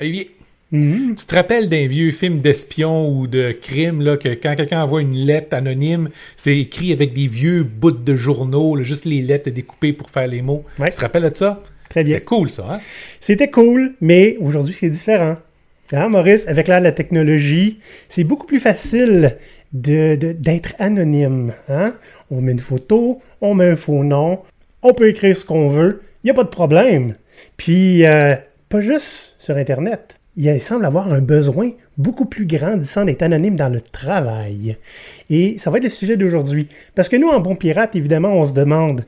Olivier, Mhm. tu te rappelles d'un vieux film d'espion ou de crime, là, que quand quelqu'un envoie une lettre anonyme, c'est écrit avec des vieux bouts de journaux, là, juste les lettres découpées pour faire les mots. Ouais. Tu te rappelles de ça? Très bien. C'est cool, ça, hein? C'était cool, mais aujourd'hui, c'est différent. Hein, Maurice, avec l'ère de la technologie, c'est beaucoup plus facile de, de- d'être anonyme. Hein? On met une photo, on met un faux nom, on peut écrire ce qu'on veut, il n'y a pas de problème. Puis, euh, pas juste sur Internet. Il, semble avoir un besoin beaucoup plus grandissant d'être anonyme dans le travail. Et ça va être le sujet d'aujourd'hui. Parce que nous, en bon pirate, évidemment, on se demande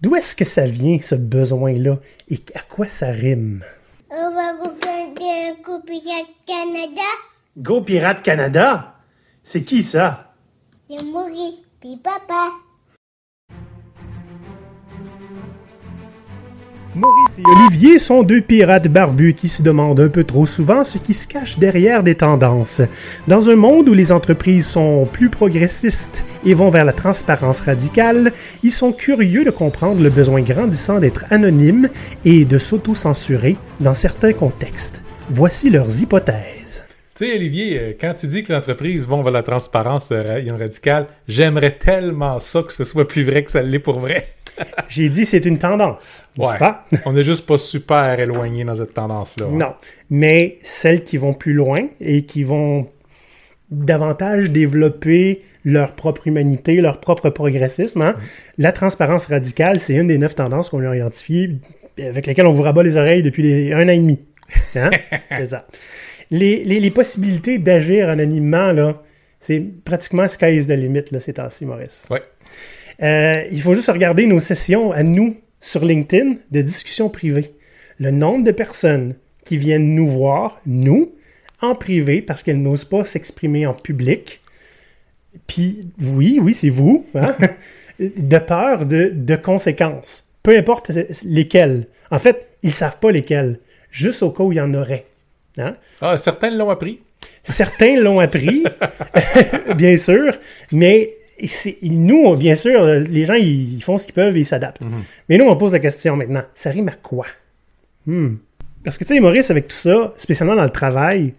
d'où est-ce que ça vient, ce besoin-là, et à quoi ça rime? On va coup Pirate Canada. Go Pirate Canada? C'est qui ça? C'est Maurice, puis papa. Maurice et Olivier sont deux pirates barbus qui se demandent un peu trop souvent ce qui se cache derrière des tendances. Dans un monde où les entreprises sont plus progressistes et vont vers la transparence radicale, ils sont curieux de comprendre le besoin grandissant d'être anonymes et de s'auto-censurer dans certains contextes. Voici leurs hypothèses. Tu sais, Olivier, euh, quand tu dis que l'entreprise va vers la transparence euh, ra- radicale, j'aimerais tellement ça que ce soit plus vrai que ça l'est pour vrai. J'ai dit c'est une tendance, n'est-ce Ouais. pas? On n'est juste pas super éloigné dans cette tendance-là. hein. Non, mais celles qui vont plus loin et qui vont davantage développer leur propre humanité, leur propre progressisme. hein. La transparence radicale, c'est une des neuf tendances qu'on a identifiées, avec lesquelles on vous rabat les oreilles depuis les- un an et demi. Hein? c'est ça. Les, les- les possibilités d'agir anonymement, là, c'est pratiquement sky is the limit, là, ces temps-ci, Maurice. Ouais. Euh, il faut juste regarder nos sessions à nous sur LinkedIn de discussions privées. Le nombre de personnes qui viennent nous voir, nous, en privé, parce qu'elles n'osent pas s'exprimer en public. Puis, oui, oui, c'est vous, hein, de peur de, de conséquences. Peu importe lesquelles. En fait, ils savent pas lesquelles, juste au cas où il y en aurait. Hein? Ah, certains l'ont appris. Certains l'ont appris, bien sûr, mais c'est- nous, bien sûr, les gens, ils font ce qu'ils peuvent et ils s'adaptent. Mais nous, on pose la question maintenant, ça rime à quoi? Hmm. Parce que, tu sais, Maurice, avec tout ça, spécialement dans le travail,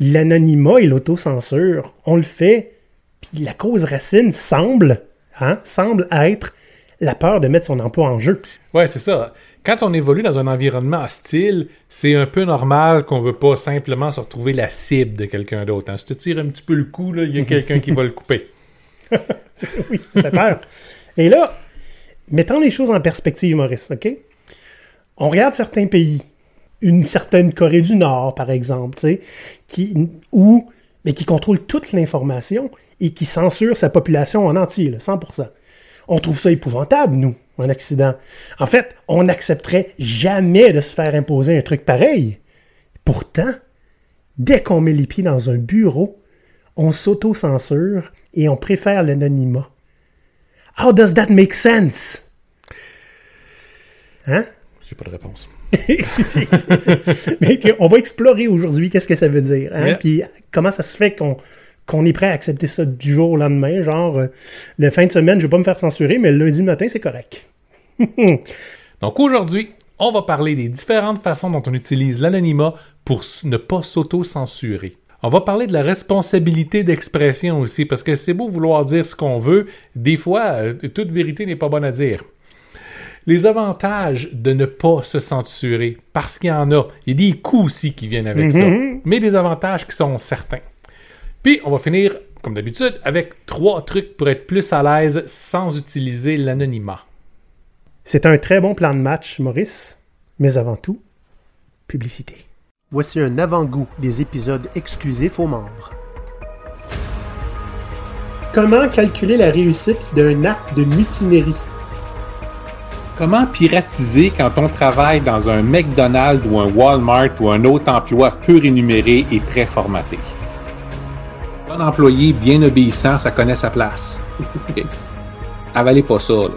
l'anonymat et l'autocensure, on le fait, puis la cause racine semble, hein, semble être la peur de mettre son emploi en jeu. Ouais, c'est ça. Quand on évolue dans un environnement hostile, c'est un peu normal qu'on veut pas simplement se retrouver la cible de quelqu'un d'autre. hein. Si tu tires un petit peu le coup, là, il y a quelqu'un qui va le couper. oui, ça fait peur. Et là, mettons les choses en perspective, Maurice, OK? On regarde certains pays, une certaine Corée du Nord, par exemple, qui, où, mais qui contrôle toute l'information et qui censure sa population en entier, là, 100%. On trouve ça épouvantable, nous, en Occident. En fait, on n'accepterait jamais de se faire imposer un truc pareil. Pourtant, dès qu'on met les pieds dans un bureau, on s'auto-censure et on préfère l'anonymat. How does that make sense? Hein? J'ai pas de réponse. Mais on va explorer aujourd'hui qu'est-ce que ça veut dire. Hein? Yeah. Puis comment ça se fait qu'on qu'on est prêt à accepter ça du jour au lendemain? Genre, euh, le fin de semaine, je vais pas me faire censurer, mais le lundi matin, c'est correct. Donc aujourd'hui, on va parler des différentes façons dont on utilise l'anonymat pour ne pas s'auto-censurer. On va parler de la responsabilité d'expression aussi, parce que c'est beau vouloir dire ce qu'on veut, des fois, euh, toute vérité n'est pas bonne à dire. Les avantages de ne pas se censurer, parce qu'il y en a. Il y a des coûts aussi qui viennent avec ça, mais des avantages qui sont certains. Puis, on va finir, comme d'habitude, avec trois trucs pour être plus à l'aise sans utiliser l'anonymat. C'est un très bon plan de match, Maurice. Mais avant tout, publicité. Voici un avant-goût des épisodes exclusifs aux membres. Comment calculer la réussite d'un acte de mutinerie? Comment piratiser quand on travaille dans un McDonald's ou un Walmart ou un autre emploi peu rémunéré et très formaté? Un employé bien obéissant, ça connaît sa place. Avalez pas ça, là.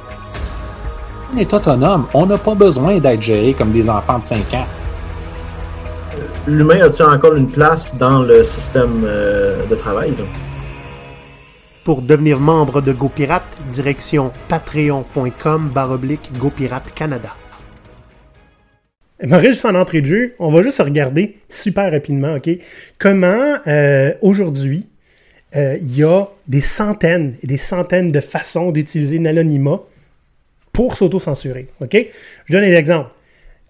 On est autonome. On n'a pas besoin d'être géré comme des enfants de 5 ans. L'humain a-t-il encore une place dans le système euh, de travail? Pour devenir membre de GoPirate, direction patreon.com baroblique GoPirate Canada. Maurice, juste en entrée de jeu, on va juste regarder super rapidement, OK? Comment euh, aujourd'hui, euh, il y a des centaines et des centaines de façons d'utiliser l'anonymat pour s'auto-censurer, OK? Je donne un exemple.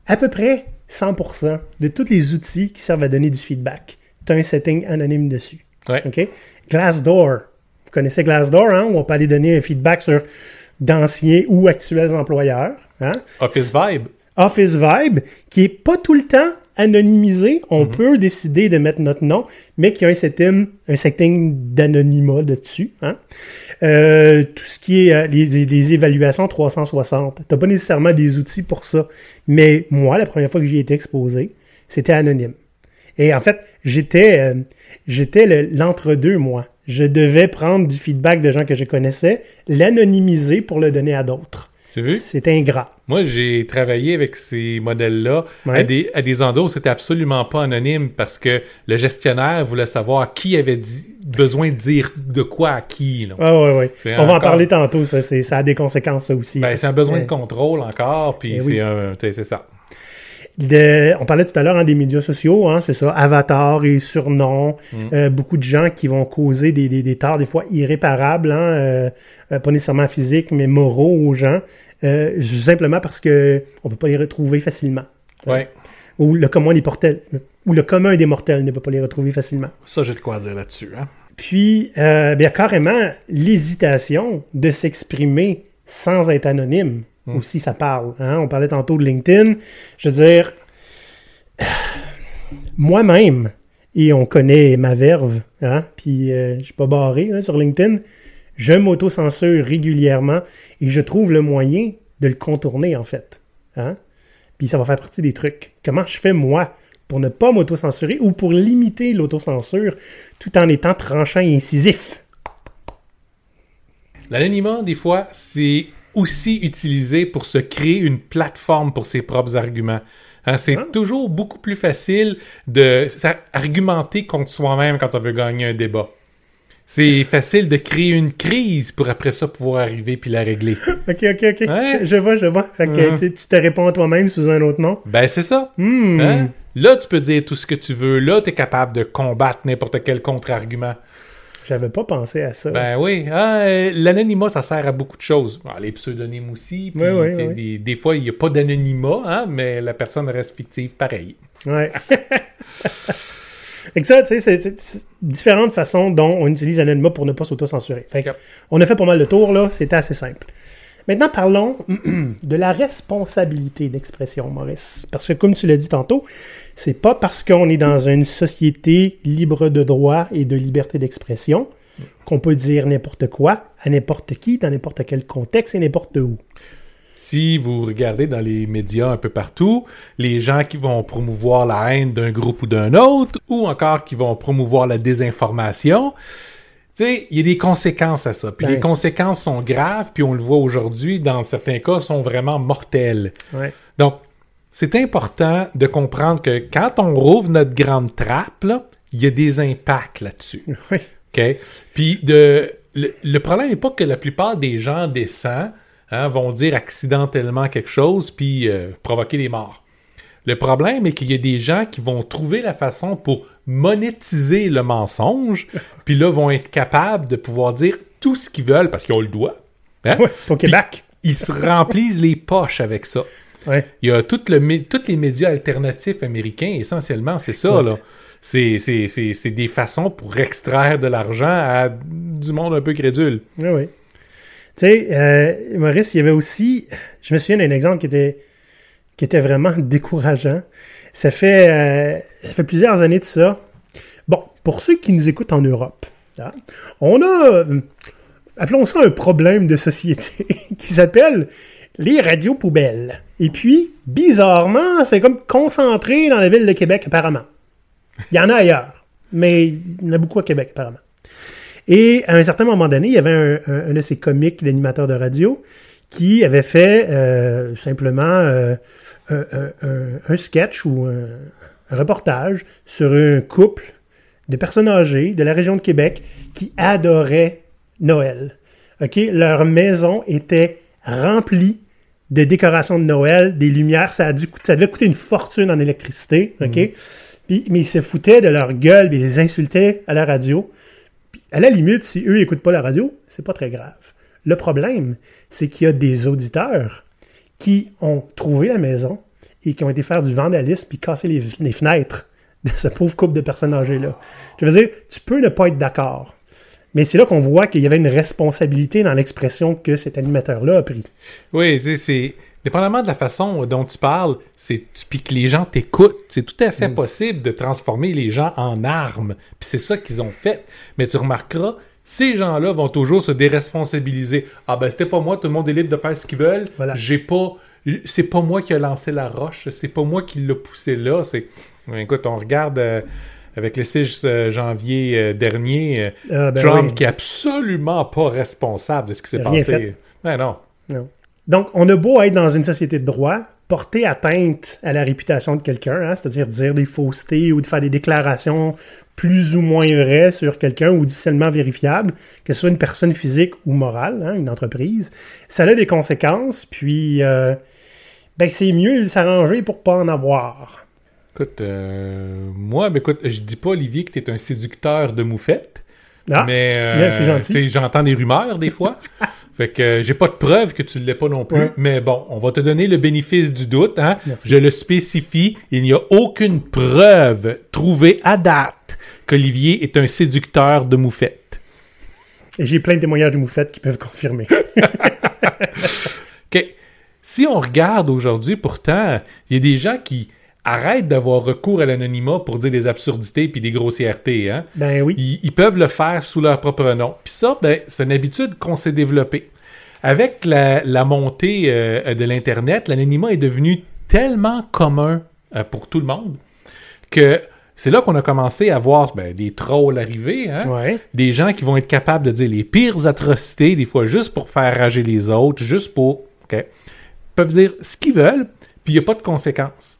À peu près 100% de tous les outils qui servent à donner du feedback, tu as un setting anonyme dessus. Ouais. OK? Glassdoor. Vous connaissez Glassdoor, hein? Où on peut aller donner un feedback sur d'anciens ou actuels employeurs. Hein? Office Vibe. Office Vibe, qui est pas tout le temps anonymisé. On peut décider de mettre notre nom, mais qui a un setting, un setting d'anonymat dessus. Hein? Euh, tout ce qui est euh, les, les- les évaluations 360. T'as pas nécessairement des outils pour ça. Mais moi, la première fois que j'y ai été exposé, c'était anonyme. Et en fait, j'étais euh, j'étais le- l'entre-deux, moi. Je devais prendre du feedback de gens que je connaissais, l'anonymiser pour le donner à d'autres. C'était ingrat. Moi, j'ai travaillé avec ces modèles-là Ouais. à, des, à des endroits où c'était absolument pas anonyme parce que le gestionnaire voulait savoir qui avait dit- besoin de dire de quoi à qui. là. Ah ouais, ouais. C'est On va en parler tantôt, ça, c'est- ça a des conséquences, ça aussi. Ben, c'est un besoin de contrôle encore, puis eh c'est oui. un- c'est c'est ça. On parlait tout à l'heure hein, des médias sociaux, hein, c'est ça, avatar et surnoms, Mm. euh, beaucoup de gens qui vont causer des, des, des torts des fois irréparables, hein, euh, euh, pas nécessairement physiques, mais moraux aux gens, euh, simplement parce que on peut pas les retrouver facilement. Ouais. Ou le commun des mortels, ou le commun des mortels ne peut pas les retrouver facilement. Ça, j'ai de quoi dire là-dessus. Hein? Puis, euh, bien, carrément, l'hésitation de s'exprimer sans être anonyme, aussi, ça parle. hein? On parlait tantôt de LinkedIn. Je veux dire, moi-même, et on connaît ma verve, hein, puis euh, je suis pas barré hein, sur LinkedIn, je m'auto-censure régulièrement et je trouve le moyen de le contourner, en fait. Hein? Puis ça va faire partie des trucs. Comment je fais, moi, pour ne pas m'auto-censurer ou pour limiter l'autocensure tout en étant tranchant et incisif? L'anonymat, des fois, c'est aussi utilisé pour se créer une plateforme pour ses propres arguments. Hein, c'est Ah. toujours beaucoup plus facile de argumenter contre soi-même quand on veut gagner un débat. C'est facile de créer une crise pour après ça pouvoir arriver puis la régler. Ok, ok, ok. Je, je vois, je vois. Fait que tu, tu te réponds à toi-même sous un autre nom. Ben, c'est ça. Hmm. Hein? Là, tu peux dire tout ce que tu veux. Là, tu es capable de combattre n'importe quel contre-argument. J'avais pas pensé à ça. Ben oui, Ah, euh, l'anonymat, ça sert à beaucoup de choses. Ah, les pseudonymes aussi. Oui, oui, oui. Des, des fois, il n'y a pas d'anonymat, hein, mais la personne reste fictive pareil. Ouais. Sais, c'est- différentes façons dont on utilise l'anonymat pour ne pas s'auto-censurer. Fait que Ok. on a fait pas mal de tours, là. C'était assez simple. Maintenant, parlons de la responsabilité d'expression, Maurice. Parce que, comme tu l'as dit tantôt, c'est pas parce qu'on est dans une société libre de droit et de liberté d'expression qu'on peut dire n'importe quoi à n'importe qui, dans n'importe quel contexte et n'importe où. Si vous regardez dans les médias un peu partout, les gens qui vont promouvoir la haine d'un groupe ou d'un autre, ou encore qui vont promouvoir la désinformation, tu sais, il y a des conséquences à ça. Puis les conséquences sont graves, puis on le voit aujourd'hui, dans certains cas, sont vraiment mortelles. Ouais. Donc, c'est important de comprendre que quand on rouvre notre grande trappe, il y a des impacts là-dessus. Oui. OK? Puis de, le, le problème n'est pas que la plupart des gens décents hein, vont dire accidentellement quelque chose puis euh, provoquer des morts. Le problème est qu'il y a des gens qui vont trouver la façon pour monétiser le mensonge, puis là vont être capables de pouvoir dire tout ce qu'ils veulent parce qu'ils ont le doigt. Hein? Ouais, au Québec. Ils se remplissent les poches avec ça. Ouais. Il y a tout le, mé- tous les médias alternatifs américains, essentiellement, c'est ça, là. C'est, c'est, c'est, c'est des façons pour extraire de l'argent à du monde un peu crédule. Oui, oui. Tu sais, euh, Maurice, il y avait aussi, je me souviens d'un exemple qui était, qui était vraiment décourageant. Ça fait, euh, ça fait plusieurs années de ça. Bon, pour ceux qui nous écoutent en Europe, hein, on a, euh, appelons ça un problème de société qui s'appelle les radios poubelles. Et puis, bizarrement, c'est comme concentré dans la ville de Québec, apparemment. Il y en a ailleurs, mais il y en a beaucoup à Québec, apparemment. Et à un certain moment donné, il y avait un, un- un de ces comiques d'animateurs de radio qui avait fait euh, simplement euh, un, un- un- un sketch ou un, un reportage sur un couple de personnes âgées de la région de Québec qui adoraient Noël. OK? Leur maison était remplie de décoration de Noël, des lumières, ça, a dû, coûter- ça devait coûter une fortune en électricité, OK? Puis, mais ils se foutaient de leur gueule, puis ils les insultaient à la radio. Puis, à la limite, si eux n'écoutent pas la radio, c'est pas très grave. Le problème, c'est qu'il y a des auditeurs qui ont trouvé la maison et qui ont été faire du vandalisme puis casser les, les fenêtres de ce pauvre couple de personnes âgées-là. Je veux dire, tu peux ne pas être d'accord. Mais c'est là qu'on voit qu'il y avait une responsabilité dans l'expression que cet animateur-là a pris. Oui, tu sais, c'est. Dépendamment de la façon dont tu parles, c'est puis que les gens t'écoutent, c'est tout à fait possible de transformer les gens en armes. Puis c'est ça qu'ils ont fait. Mais tu remarqueras, ces gens-là vont toujours se déresponsabiliser. Ah ben c'était pas moi, tout le monde est libre de faire ce qu'ils veulent. Voilà. J'ai pas, c'est pas moi qui a lancé la roche, c'est pas moi qui l'a poussé là. C'est, écoute, on regarde euh, avec le 6 euh, janvier euh, dernier, Ah, ben Trump oui. qui est absolument pas responsable de ce qui s'est passé. fait. Ben non. Non. Donc, on a beau être dans une société de droit, porter atteinte à la réputation de quelqu'un, hein, c'est-à-dire dire des faussetés ou de faire des déclarations plus ou moins vraies sur quelqu'un ou difficilement vérifiables, que ce soit une personne physique ou morale, hein, une entreprise, ça a des conséquences, puis euh, ben, c'est mieux de s'arranger pour pas en avoir. Écoute, euh, moi, ben écoute, je dis pas, Olivier, que t'es un séducteur de moufette. Ah, mais euh, c'est gentil. tu j'entends des rumeurs des fois. fait que euh, j'ai pas de preuve que tu l'es pas non plus. Ouais. Mais bon, on va te donner le bénéfice du doute. Hein? Je le spécifie. Il n'y a aucune preuve trouvée à date qu'Olivier est un séducteur de moufette. Et j'ai plein de témoignages de moufettes qui peuvent confirmer. OK. Si on regarde aujourd'hui, pourtant, il y a des gens qui arrêtent d'avoir recours à l'anonymat pour dire des absurdités puis des grossièretés. Hein? ben oui. ils, ils peuvent le faire sous leur propre nom. Puis ça, ben, c'est une habitude qu'on s'est développée. Avec la, la montée euh, de l'Internet, l'anonymat est devenu tellement commun euh, pour tout le monde que c'est là qu'on a commencé à voir ben, des trolls arriver, hein? Ouais. des gens qui vont être capables de dire les pires atrocités, des fois juste pour faire rager les autres, juste pour... Ils peuvent dire ce qu'ils veulent, puis il n'y a pas de conséquences.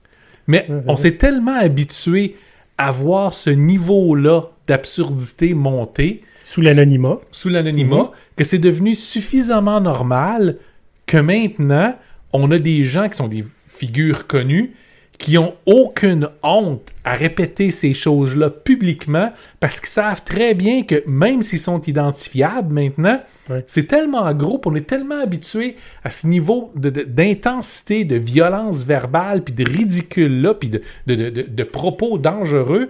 Mais c'est on s'est tellement habitué à voir ce niveau-là d'absurdité monter. Sous l'anonymat. sous l'anonymat que c'est devenu suffisamment normal que maintenant, on a des gens qui sont des figures connues qui ont aucune honte à répéter ces choses-là publiquement parce qu'ils savent très bien que même s'ils sont identifiables maintenant, Ouais. c'est tellement gros, on est tellement habitué à ce niveau de- de- d'intensité, de, violence verbale, puis de ridicule-là, puis de propos dangereux,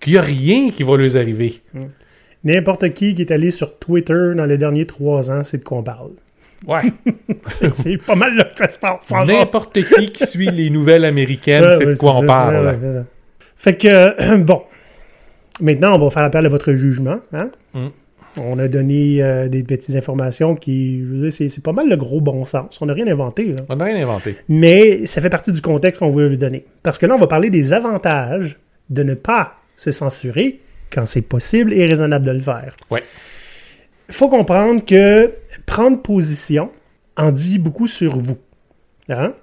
qu'il n'y a rien qui va leur arriver. N'importe qui qui est allé sur Twitter dans les derniers trois ans, c'est de quoi on parle. Ouais. c'est pas mal là que ça se passe. N'importe qui qui suit les nouvelles américaines, Ouais, c'est de quoi on ça. parle. Ça. Fait que, euh, bon. Maintenant, on va faire appel à votre jugement. Hein? Mm. On a donné euh, des petites informations qui, je veux dire, c'est, pas mal le gros bon sens. On n'a rien inventé, là. On n'a rien inventé. Mais ça fait partie du contexte qu'on veut lui donner. Parce que là, on va parler des avantages de ne pas se censurer quand c'est possible et raisonnable de le faire. Ouais. Il faut comprendre que prendre position en dit beaucoup sur vous. Hein?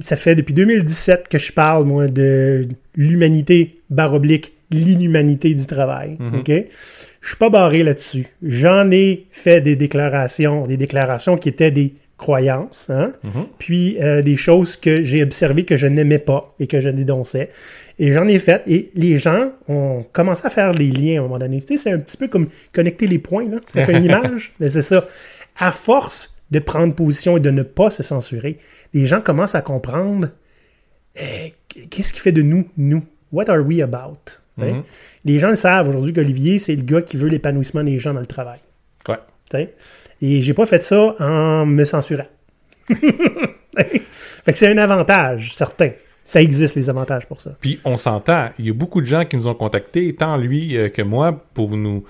Ça fait depuis 2017 que je parle, moi, de l'humanité baroblique, l'inhumanité du travail. Mhm. OK? Je suis pas barré là-dessus. J'en ai fait des déclarations, des déclarations qui étaient des croyances, hein? Mhm. puis euh, des choses que j'ai observées que je n'aimais pas et que je dénonçais. Et j'en ai fait, et les gens ont commencé à faire des liens à un moment donné. Tu sais, c'est un petit peu comme connecter les points, là. ça fait une image, mais c'est ça. À force de prendre position et de ne pas se censurer, les gens commencent à comprendre euh, qu'est-ce qui fait de nous, nous? What are we about? Hein? Mhm. Les gens le savent aujourd'hui qu'Olivier, c'est le gars qui veut l'épanouissement des gens dans le travail. Ouais. Tu sais? Et j'ai pas fait ça en me censurant. fait que c'est un avantage, certain. Ça existe, les avantages pour ça. Puis on s'entend, il y a beaucoup de gens qui nous ont contactés, tant lui euh, que moi, pour nous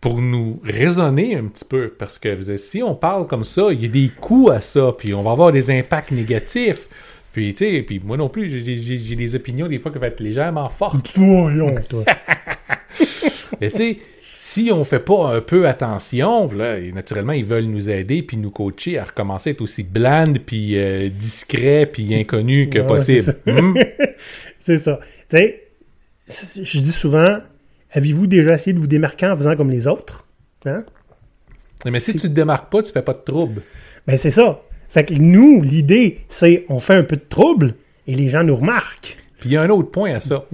pour nous raisonner un petit peu. Parce que si on parle comme ça, il y a des coûts à ça, puis on va avoir des impacts négatifs. Puis, tu sais, puis moi non plus, j'ai- des opinions des fois qui vont être légèrement fortes. Voyons, toi. Mais tu sais, si on fait pas un peu attention, là, et naturellement, ils veulent nous aider puis nous coacher à recommencer à être aussi blande puis euh, discret puis inconnu que possible. c'est ça. Hmm? c'est ça. Je dis souvent, avez-vous déjà essayé de vous démarquer en faisant comme les autres? Hein? Mais si tu te démarques pas, tu fais pas de trouble. Ben c'est ça. Fait que nous, l'idée, c'est on fait un peu de trouble et les gens nous remarquent. Puis il y a un autre point à ça.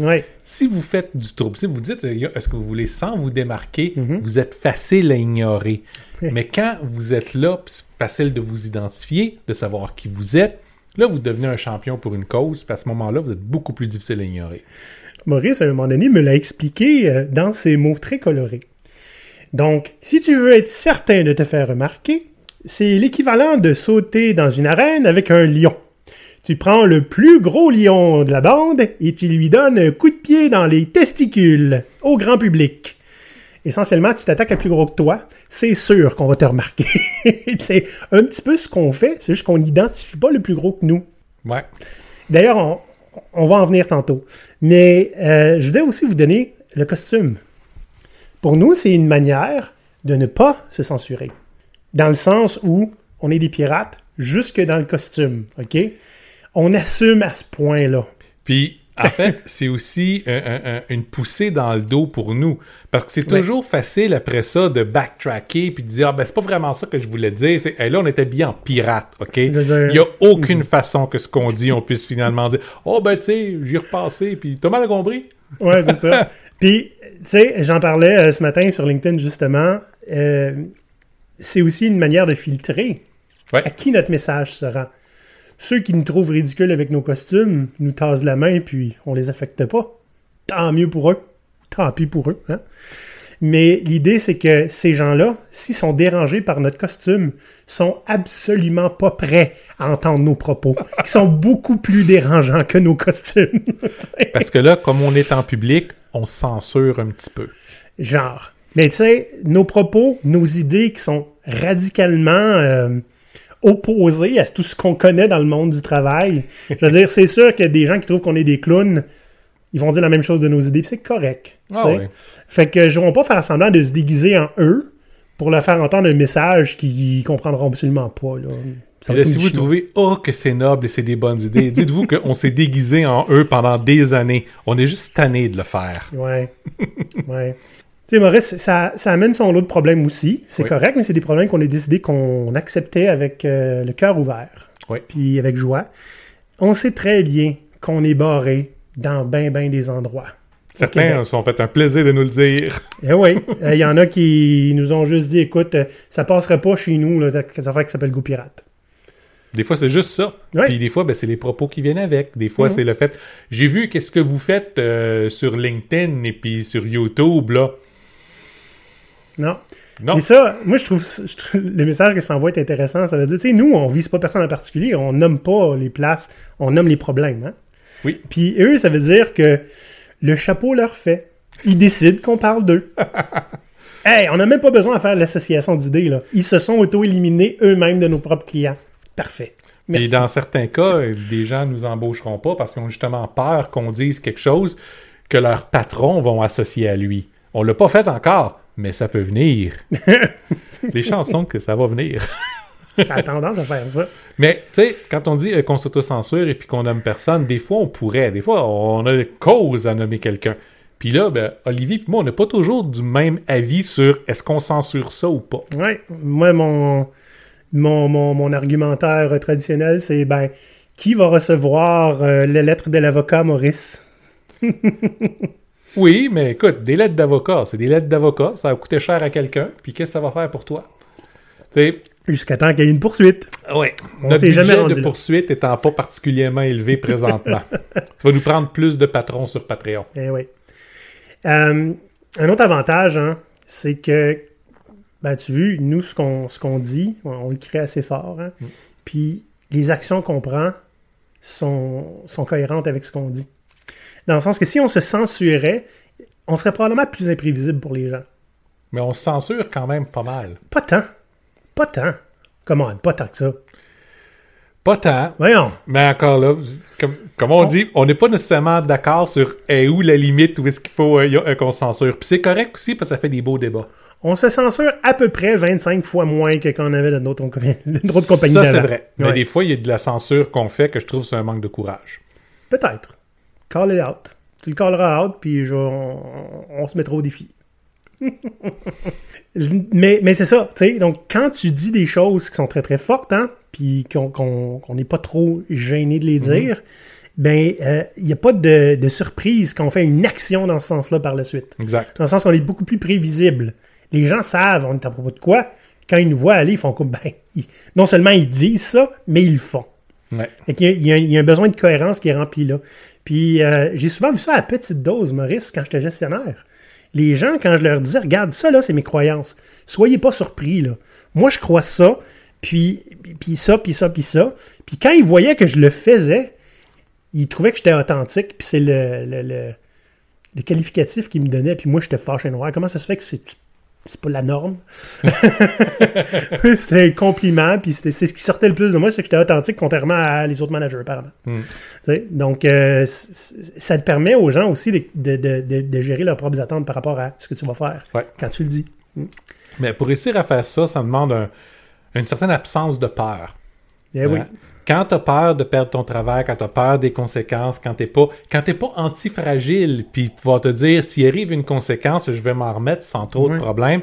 Si vous faites du trouble, si vous dites euh, est-ce que vous voulez sans vous démarquer, Mhm. vous êtes facile à ignorer. Mais quand vous êtes là, c'est facile de vous identifier, de savoir qui vous êtes, là vous devenez un champion pour une cause, puis à ce moment-là, vous êtes beaucoup plus difficile à ignorer. Maurice, à un moment donné, me l'a expliqué euh, dans ses mots très colorés. Donc, si tu veux être certain de te faire remarquer, c'est l'équivalent de sauter dans une arène avec un lion. Tu prends le plus gros lion de la bande et tu lui donnes un coup de pied dans les testicules au grand public. Essentiellement, tu t'attaques à plus gros que toi, c'est sûr qu'on va te remarquer. C'est un petit peu ce qu'on fait, c'est juste qu'on n'identifie pas le plus gros que nous. Ouais. D'ailleurs, on, on va en venir tantôt. Mais euh, je voudrais aussi vous donner le costume. Pour nous, c'est une manière de ne pas se censurer. Dans le sens où on est des pirates jusque dans le costume, OK? On assume à ce point-là. Puis, en fait, c'est aussi un- un- un- une poussée dans le dos pour nous. Parce que c'est Ouais. toujours facile après ça de backtracker puis de dire, ah, ben, c'est pas vraiment ça que je voulais dire. C'est, Hey, là, on est habillé en pirate, OK? Il n'y a aucune façon que ce qu'on dit, on puisse finalement dire, oh, ben, tu sais, j'y repassé, puis t'as mal compris? Ouais, c'est ça. Puis, tu sais, j'en parlais euh, ce matin sur LinkedIn, justement. euh, c'est aussi une manière de filtrer Ouais. à qui notre message se rend. Ceux qui nous trouvent ridicules avec nos costumes nous tasent la main, puis on les affecte pas. Tant mieux pour eux. Tant pis pour eux. hein. Mais l'idée, c'est que ces gens-là, s'ils sont dérangés par notre costume, sont absolument pas prêts à entendre nos propos, qui sont beaucoup plus dérangeants que nos costumes. Parce que là, comme on est en public, on censure un petit peu. Genre. Mais tu sais, nos propos, nos idées qui sont radicalement euh, opposées à tout ce qu'on connaît dans le monde du travail. Je veux dire, c'est sûr qu'il y a des gens qui trouvent qu'on est des clowns. Ils vont dire la même chose de nos idées, puis c'est correct. Ah ouais. Fait que je ne vais pas faire semblant de se déguiser en eux pour leur faire entendre un message qu'ils comprendront absolument pas. Là. Là, si vous trouvez, oh, que c'est noble et c'est des bonnes idées, dites-vous qu'on s'est déguisé en eux pendant des années. On est juste tanné de le faire. Ouais. ouais. Tu sais, Maurice, ça, ça amène son lot de problèmes aussi. C'est Oui. correct, mais c'est des problèmes qu'on a décidé qu'on acceptait avec euh, le cœur ouvert. Oui. Puis avec joie. On sait très bien qu'on est barré dans ben ben des endroits. Certains se sont fait un plaisir de nous le dire. Eh oui, Euh, il y en a qui nous ont juste dit, écoute, euh, ça passerait pas chez nous, là, cette affaire qui s'appelle Go Pirate. Des fois, c'est juste ça. Ouais. Puis des fois, ben, c'est les propos qui viennent avec. Des fois, Mhm. c'est le fait. J'ai vu qu'est-ce que vous faites euh, sur LinkedIn et puis sur YouTube, là. Non. Non. Et ça, moi, je trouve, je trouve le message que ça envoie est intéressant. Ça veut dire, tu sais, nous, on vise pas personne en particulier, on nomme pas les places, on nomme les problèmes. Hein? Oui. Puis eux, ça veut dire que le chapeau leur fait. Ils décident qu'on parle d'eux. hey, on n'a même pas besoin de faire l'association d'idées, là. Ils se sont auto-éliminés eux-mêmes de nos propres clients. Parfait. Merci. Et dans certains cas, des gens nous embaucheront pas parce qu'ils ont justement peur qu'on dise quelque chose que leurs patrons vont associer à lui. On l'a pas fait encore, mais ça peut venir. les chansons que ça va venir. Ça a tendance à faire ça. Mais, tu sais, quand on dit euh, qu'on s'autocensure et puis qu'on nomme personne, des fois, on pourrait. Des fois, on a cause à nommer quelqu'un. Puis là, ben, Olivier et moi, on n'a pas toujours du même avis sur est-ce qu'on censure ça ou pas. Ouais, moi, mon, mon, mon, mon argumentaire traditionnel, c'est ben, qui va recevoir euh, les lettres de l'avocat Maurice? Oui, mais écoute, des lettres d'avocat, c'est des lettres d'avocat, ça va coûter cher à quelqu'un, puis qu'est-ce que ça va faire pour toi? Jusqu'à temps qu'il y ait une poursuite. On notre jamais budget rendu de là. poursuite étant pas particulièrement élevé présentement. ça va nous prendre plus de patrons sur Patreon. Eh oui. Euh, un autre avantage, hein, c'est que, ben, tu vois, nous, ce qu'on ce qu'on dit, on, on le crée assez fort. hein. Puis les actions qu'on prend sont, sont cohérentes avec ce qu'on dit. Dans le sens que si on se censurait, on serait probablement plus imprévisible pour les gens. Mais on se censure quand même pas mal. Pas tant. Pas tant. Comment, pas tant que ça. Pas tant, Voyons. mais encore là, comme, comme on dit, on n'est pas nécessairement d'accord sur est où la limite, où est-ce qu'il faut euh, qu'on censure. Puis c'est correct aussi parce que ça fait des beaux débats. On se censure à peu près 25 fois moins que quand on avait notre autre, notre autre compagnie Ça, c'est vrai. Mais des fois, il y a de la censure qu'on fait que je trouve c'est un manque de courage. Peut-être. Call it out. Tu le calleras out, puis je- on, on se mettra au défi. Mais, mais c'est ça, tu sais. Donc, quand tu dis des choses qui sont très, très fortes, hein, puis qu'on qu'on qu'on n'est pas trop gêné de les dire, ben, euh, il n'y a pas de, de surprise quand on fait une action dans ce sens-là par la suite. Exact. Dans le sens qu'on est beaucoup plus prévisible. Les gens savent, on est à propos de quoi. Quand ils nous voient aller, ils font comme, ben, ils- non seulement ils disent ça, mais ils le font. Il y a un besoin de cohérence qui est rempli là. Puis euh, j'ai souvent vu ça à petite dose, Maurice, quand j'étais gestionnaire. Les gens, quand je leur disais, regarde, ça là, c'est mes croyances. Soyez pas surpris, là. Moi, je crois ça, puis, puis ça, puis ça, puis ça. Puis quand ils voyaient que je le faisais, ils trouvaient que j'étais authentique, puis c'est le, le, le, le qualificatif qu'ils me donnaient, puis moi, j'étais fâché noir. Comment ça se fait que c'est c'est pas la norme. c'était un compliment, puis c'est ce qui sortait le plus de moi, c'est que j'étais authentique contrairement à les autres managers, apparemment. Mm. Sais, Donc, euh, ça te permet aux gens aussi de, de- de- gérer leurs propres attentes par rapport à ce que tu vas faire Ouais. quand tu le dis. Mais pour réussir à faire ça, ça demande un- une certaine absence de peur. Eh oui. Quand tu as peur de perdre ton travail, quand tu as peur des conséquences, quand tu pas quand t'es pas antifragile, puis pouvoir te dire s'il arrive une conséquence, je vais m'en remettre sans trop de problèmes.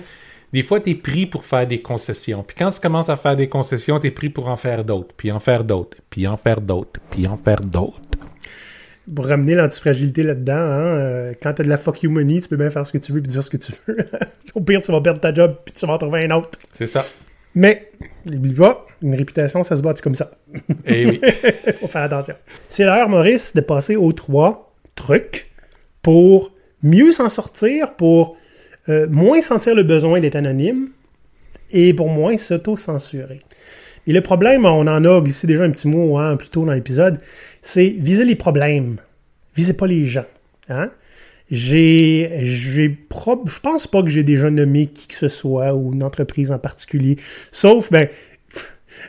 Des fois, tu es pris pour faire des concessions. Puis quand tu commences à faire des concessions, tu es pris pour en faire d'autres, puis en faire d'autres, puis en faire d'autres, puis en faire d'autres. Pour ramener l'antifragilité là-dedans, hein, euh, quand tu as de la fuck you money, tu peux bien faire ce que tu veux et dire ce que tu veux. Au pire, tu vas perdre ta job puis tu vas en trouver un autre. C'est ça. Mais, n'oublie pas, une réputation, ça se bâtit comme ça. Et oui. faut faire attention. C'est l'heure, Maurice, de passer aux trois trucs pour mieux s'en sortir, pour euh, moins sentir le besoin d'être anonyme et pour moins s'auto-censurer. Et le problème, on en a glissé déjà un petit mot hein, plus tôt dans l'épisode, c'est viser les problèmes. Visez pas les gens. Hein? J'ai, j'ai je pense pas que j'ai déjà nommé qui que ce soit ou une entreprise en particulier. Sauf, ben,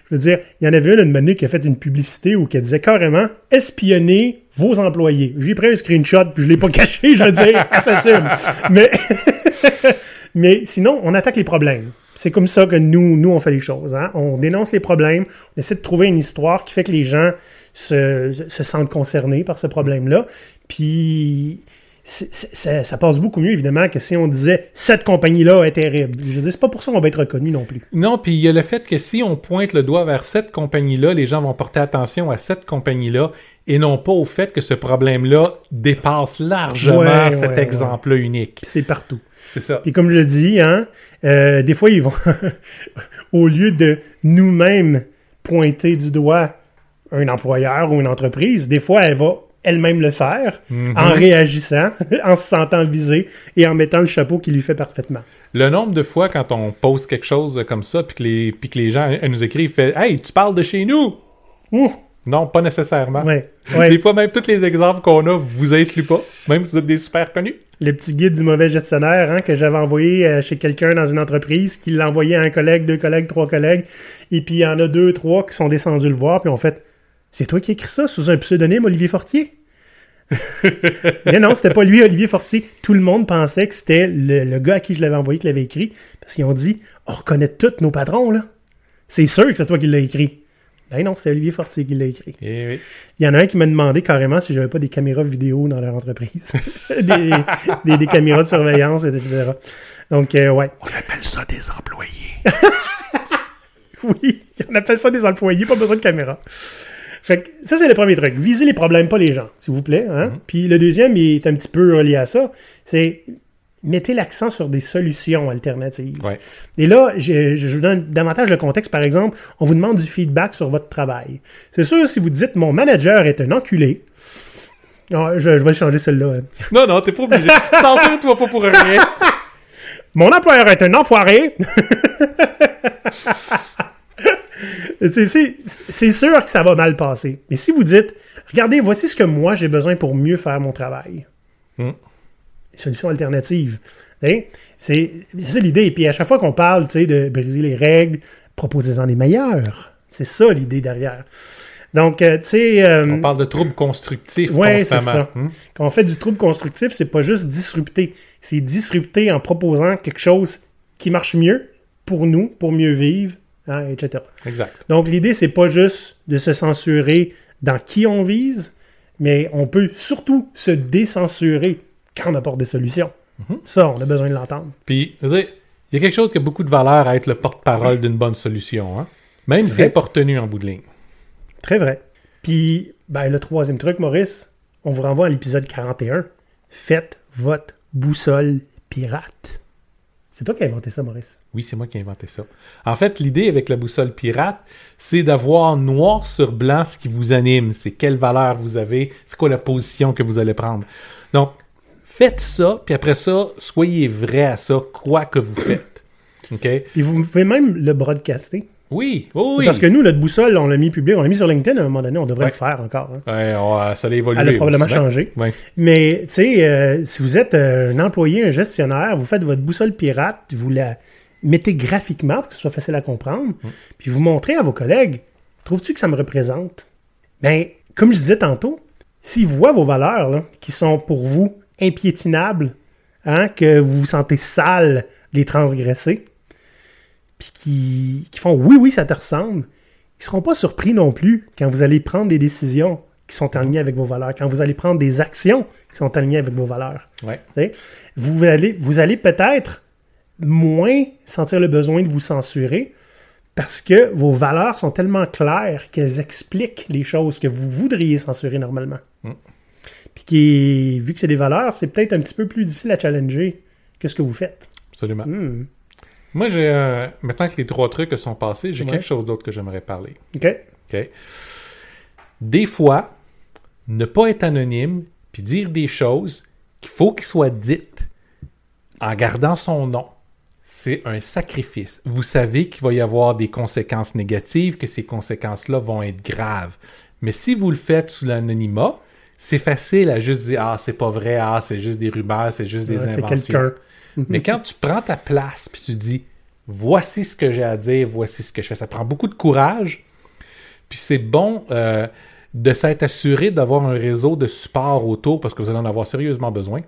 je veux dire, il y en avait une, une manée qui a fait une publicité où qui disait carrément espionner vos employés. J'ai pris un screenshot puis je l'ai pas caché, je veux dire, assassine. Mais, mais sinon, on attaque les problèmes. C'est comme ça que nous, nous, on fait les choses. Hein? On dénonce les problèmes, on essaie de trouver une histoire qui fait que les gens se, se sentent concernés par ce problème-là. Puis, ça, ça passe beaucoup mieux, évidemment, que si on disait « cette compagnie-là est terrible ». Je veux dire, c'est pas pour ça qu'on va être reconnu non plus. Non, puis il y a le fait que si on pointe le doigt vers cette compagnie-là, les gens vont porter attention à cette compagnie-là et non pas au fait que ce problème-là dépasse largement Ouais, cet ouais, exemple unique. C'est partout. C'est ça. Puis comme je le dis, hein, euh, des fois, ils vont, au lieu de nous-mêmes pointer du doigt un employeur ou une entreprise, des fois, elle va elle-même le faire en réagissant, en se sentant visée et en mettant le chapeau qui lui fait parfaitement. Le nombre de fois quand on pose quelque chose comme ça, puis que les, puis que les gens elles nous écrivent, fait Hey, tu parles de chez nous Ouh, Non, pas nécessairement. ouais, ouais. Des fois, même tous les exemples qu'on a, vous incluez pas, même si vous êtes des super connus. Le petit guide du mauvais gestionnaire hein, que j'avais envoyé euh, chez quelqu'un dans une entreprise, qui l'a envoyé à un collègue, deux collègues, trois collègues, et puis il y en a deux, trois qui sont descendus le voir, puis ont fait C'est toi qui écris ça sous un pseudonyme Olivier Fortier? Mais non, c'était pas lui, Olivier Fortier. Tout le monde pensait que c'était le, le gars à qui je l'avais envoyé qui l'avait écrit, parce qu'ils ont dit On reconnaît tous nos patrons, là. C'est sûr que c'est toi qui l'as écrit. Ben non, c'est Olivier Fortier qui l'a écrit. Et oui. Il y en a un qui m'a demandé carrément si j'avais pas des caméras vidéo dans leur entreprise. des, des, des caméras de surveillance, etc. Donc, euh, ouais. On appelle ça des employés. Oui, on appelle ça des employés, pas besoin de caméra. Fait que ça, c'est le premier truc. Visez les problèmes, pas les gens, s'il vous plaît. Hein? Puis le deuxième, il est un petit peu relié à ça. C'est mettez l'accent sur des solutions alternatives. Ouais. Et là, je, je vous donne davantage le contexte. Par exemple, on vous demande du feedback sur votre travail. C'est sûr, si vous dites mon manager est un enculé, Non, je, je vais changer celle-là. hein. Non, non, t'es pas obligé. Censure-toi pas pour rien. Mon employeur est un enfoiré. C'est sûr que ça va mal passer. Mais si vous dites, regardez, voici ce que moi j'ai besoin pour mieux faire mon travail. Hmm. Solution alternative. Hein? C'est ça l'idée. Puis à chaque fois qu'on parle de briser les règles, proposez-en des meilleures. C'est ça l'idée derrière. Donc, euh, tu sais. euh, On parle de troubles constructifs Ouais, c'est constamment. ça. Hmm? quand on fait du trouble constructif, c'est pas juste disrupter. C'est disrupter en proposant quelque chose qui marche mieux pour nous, pour mieux vivre, hein, etc. Exact. Donc, l'idée, c'est pas juste de se censurer dans qui on vise, mais on peut surtout se décensurer quand on apporte des solutions. Ça, on a besoin de l'entendre. Puis, il y a quelque chose qui a beaucoup de valeur à être le porte-parole d'une bonne solution, hein? Même si elle n'est pas retenue en bout de ligne. Très vrai. Puis, ben, le troisième truc, Maurice, on vous renvoie à l'épisode 41. Faites votre boussole pirate. C'est toi qui as inventé ça, Maurice. Oui, c'est moi qui ai inventé ça. En fait, l'idée avec la boussole pirate, c'est d'avoir noir sur blanc ce qui vous anime. C'est quelle valeur vous avez, c'est quoi la position que vous allez prendre. Donc, faites ça, puis après ça, soyez vrai à ça, quoi que vous faites. OK? Et vous pouvez même le broadcaster. Oui, oh oui. Parce que nous, notre boussole, on l'a mis public, on l'a mis sur LinkedIn à un moment donné, on devrait Ouais. le faire encore. hein. Ouais, on va- ça a évolué. Elle a probablement hein? changé. Ouais. Mais, tu sais, euh, si vous êtes euh, un employé, un gestionnaire, vous faites votre boussole pirate, puis vous la mettez graphiquement pour que ce soit facile à comprendre, Mm. puis vous montrez à vos collègues, trouves-tu que ça me représente? Ben, comme je disais tantôt, s'ils voient vos valeurs, là, qui sont pour vous impiétinables, hein, que vous vous sentez sale de les transgresser, puis qui, qui font oui, oui, ça te ressemble, ils seront pas surpris non plus quand vous allez prendre des décisions qui sont alignées avec vos valeurs, quand vous allez prendre des actions qui sont alignées avec vos valeurs. Ouais. Vous allez, vous allez peut-être moins sentir le besoin de vous censurer parce que vos valeurs sont tellement claires qu'elles expliquent les choses que vous voudriez censurer normalement. Mm. Puis qui, vu que c'est des valeurs, c'est peut-être un petit peu plus difficile à challenger que ce que vous faites. Absolument. Hmm. Moi, j'ai euh, maintenant que les trois trucs sont passés, j'ai Ouais. quelque chose d'autre que j'aimerais parler. OK? OK? Des fois, ne pas être anonyme puis dire des choses qu'il faut qu'ils soient dites en gardant son nom, c'est un sacrifice. Vous savez qu'il va y avoir des conséquences négatives, que ces conséquences-là vont être graves. Mais si vous le faites sous l'anonymat, c'est facile à juste dire Ah, c'est pas vrai, ah, c'est juste des rumeurs, c'est juste des Ouais, c'est inventions. quelqu'un. Mais quand tu prends ta place puis tu dis voici ce que j'ai à dire, voici ce que je fais, ça prend beaucoup de courage. Puis c'est bon euh, de s'être assuré d'avoir un réseau de support autour parce que vous allez en avoir sérieusement besoin.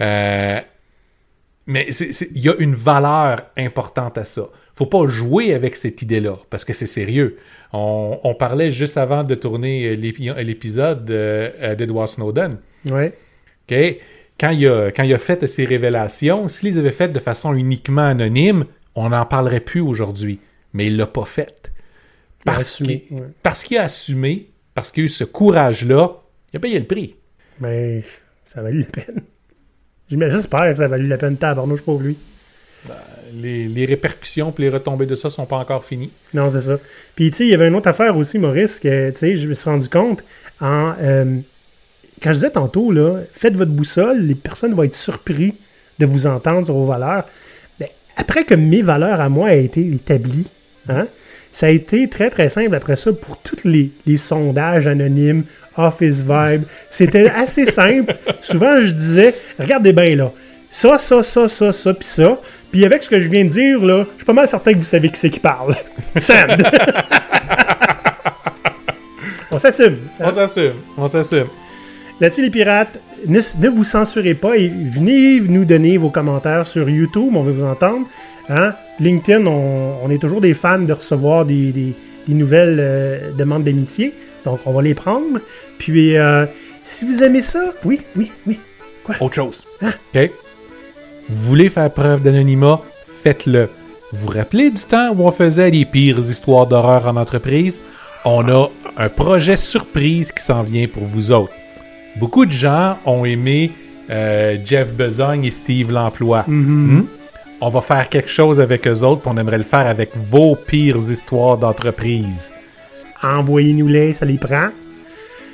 Euh, mais il y a une valeur importante à ça. Faut pas jouer avec cette idée-là parce que c'est sérieux. On, on parlait juste avant de tourner euh, l'épi- l'épisode euh, euh, d'Edward Snowden. Ouais. OK? Quand il, a, quand il a fait ces révélations, s'il les avait faites de façon uniquement anonyme, on n'en parlerait plus aujourd'hui. Mais il l'a pas fait. Parce qu'il a assumé, parce qu'il a eu ce courage-là, il a payé le prix. Mais ça a valu la peine. J'espère que ça a valu la peine tabarnouche pour lui. Les, les répercussions et les retombées de ça sont pas encore finies. Non, c'est ça. Puis, tu sais, il y avait une autre affaire aussi, Maurice, que, tu sais, je me suis rendu compte en... euh, quand je disais tantôt, là, faites votre boussole, les personnes vont être surpris de vous entendre sur vos valeurs. Ben, après que mes valeurs à moi aient été établies, hein, ça a été très, très simple après ça pour tous les, les sondages anonymes, Office Vibe. C'était assez simple. Souvent, je disais, regardez bien là, ça, ça, ça, ça, ça, puis ça. Puis avec ce que je viens de dire, là, je suis pas mal certain que vous savez qui c'est qui parle. Send! On s'assume. On s'assume. On s'assume. Là-dessus, les pirates, ne, ne vous censurez pas et venez nous donner vos commentaires sur YouTube. On veut vous entendre. Hein? LinkedIn, on, on est toujours des fans de recevoir des, des- des nouvelles euh, demandes d'amitié. Donc, on va les prendre. Puis, euh, si vous aimez ça, oui, oui, oui. Autre chose. OK? Vous voulez faire preuve d'anonymat? Faites-le. Vous vous rappelez du temps où on faisait les pires histoires d'horreur en entreprise? On a un projet surprise qui s'en vient pour vous autres. Beaucoup de gens ont aimé euh, Jeff Besogne et Steve L'Emploi. Hmm? On va faire quelque chose avec eux autres, puis on aimerait le faire avec vos pires histoires d'entreprise. Envoyez-nous-les, ça les prend.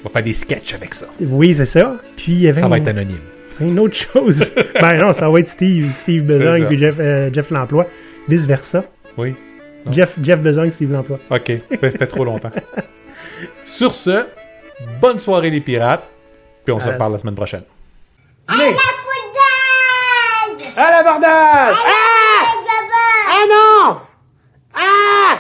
On va faire des sketchs avec ça. Oui, c'est ça. Puis, il y avait Ça va une, être anonyme. une autre chose. ben non, ça va être Steve, Steve Besogne puis Jeff, euh, Jeff L'Emploi. Vice-versa. Oui. Non. Jeff, Jeff Besogne, Steve L'Emploi. OK, fait, fait trop longtemps. Sur ce, bonne soirée les pirates, puis on se À reparle la semaine prochaine. Allez! À l'abordage Ah Ah non Ah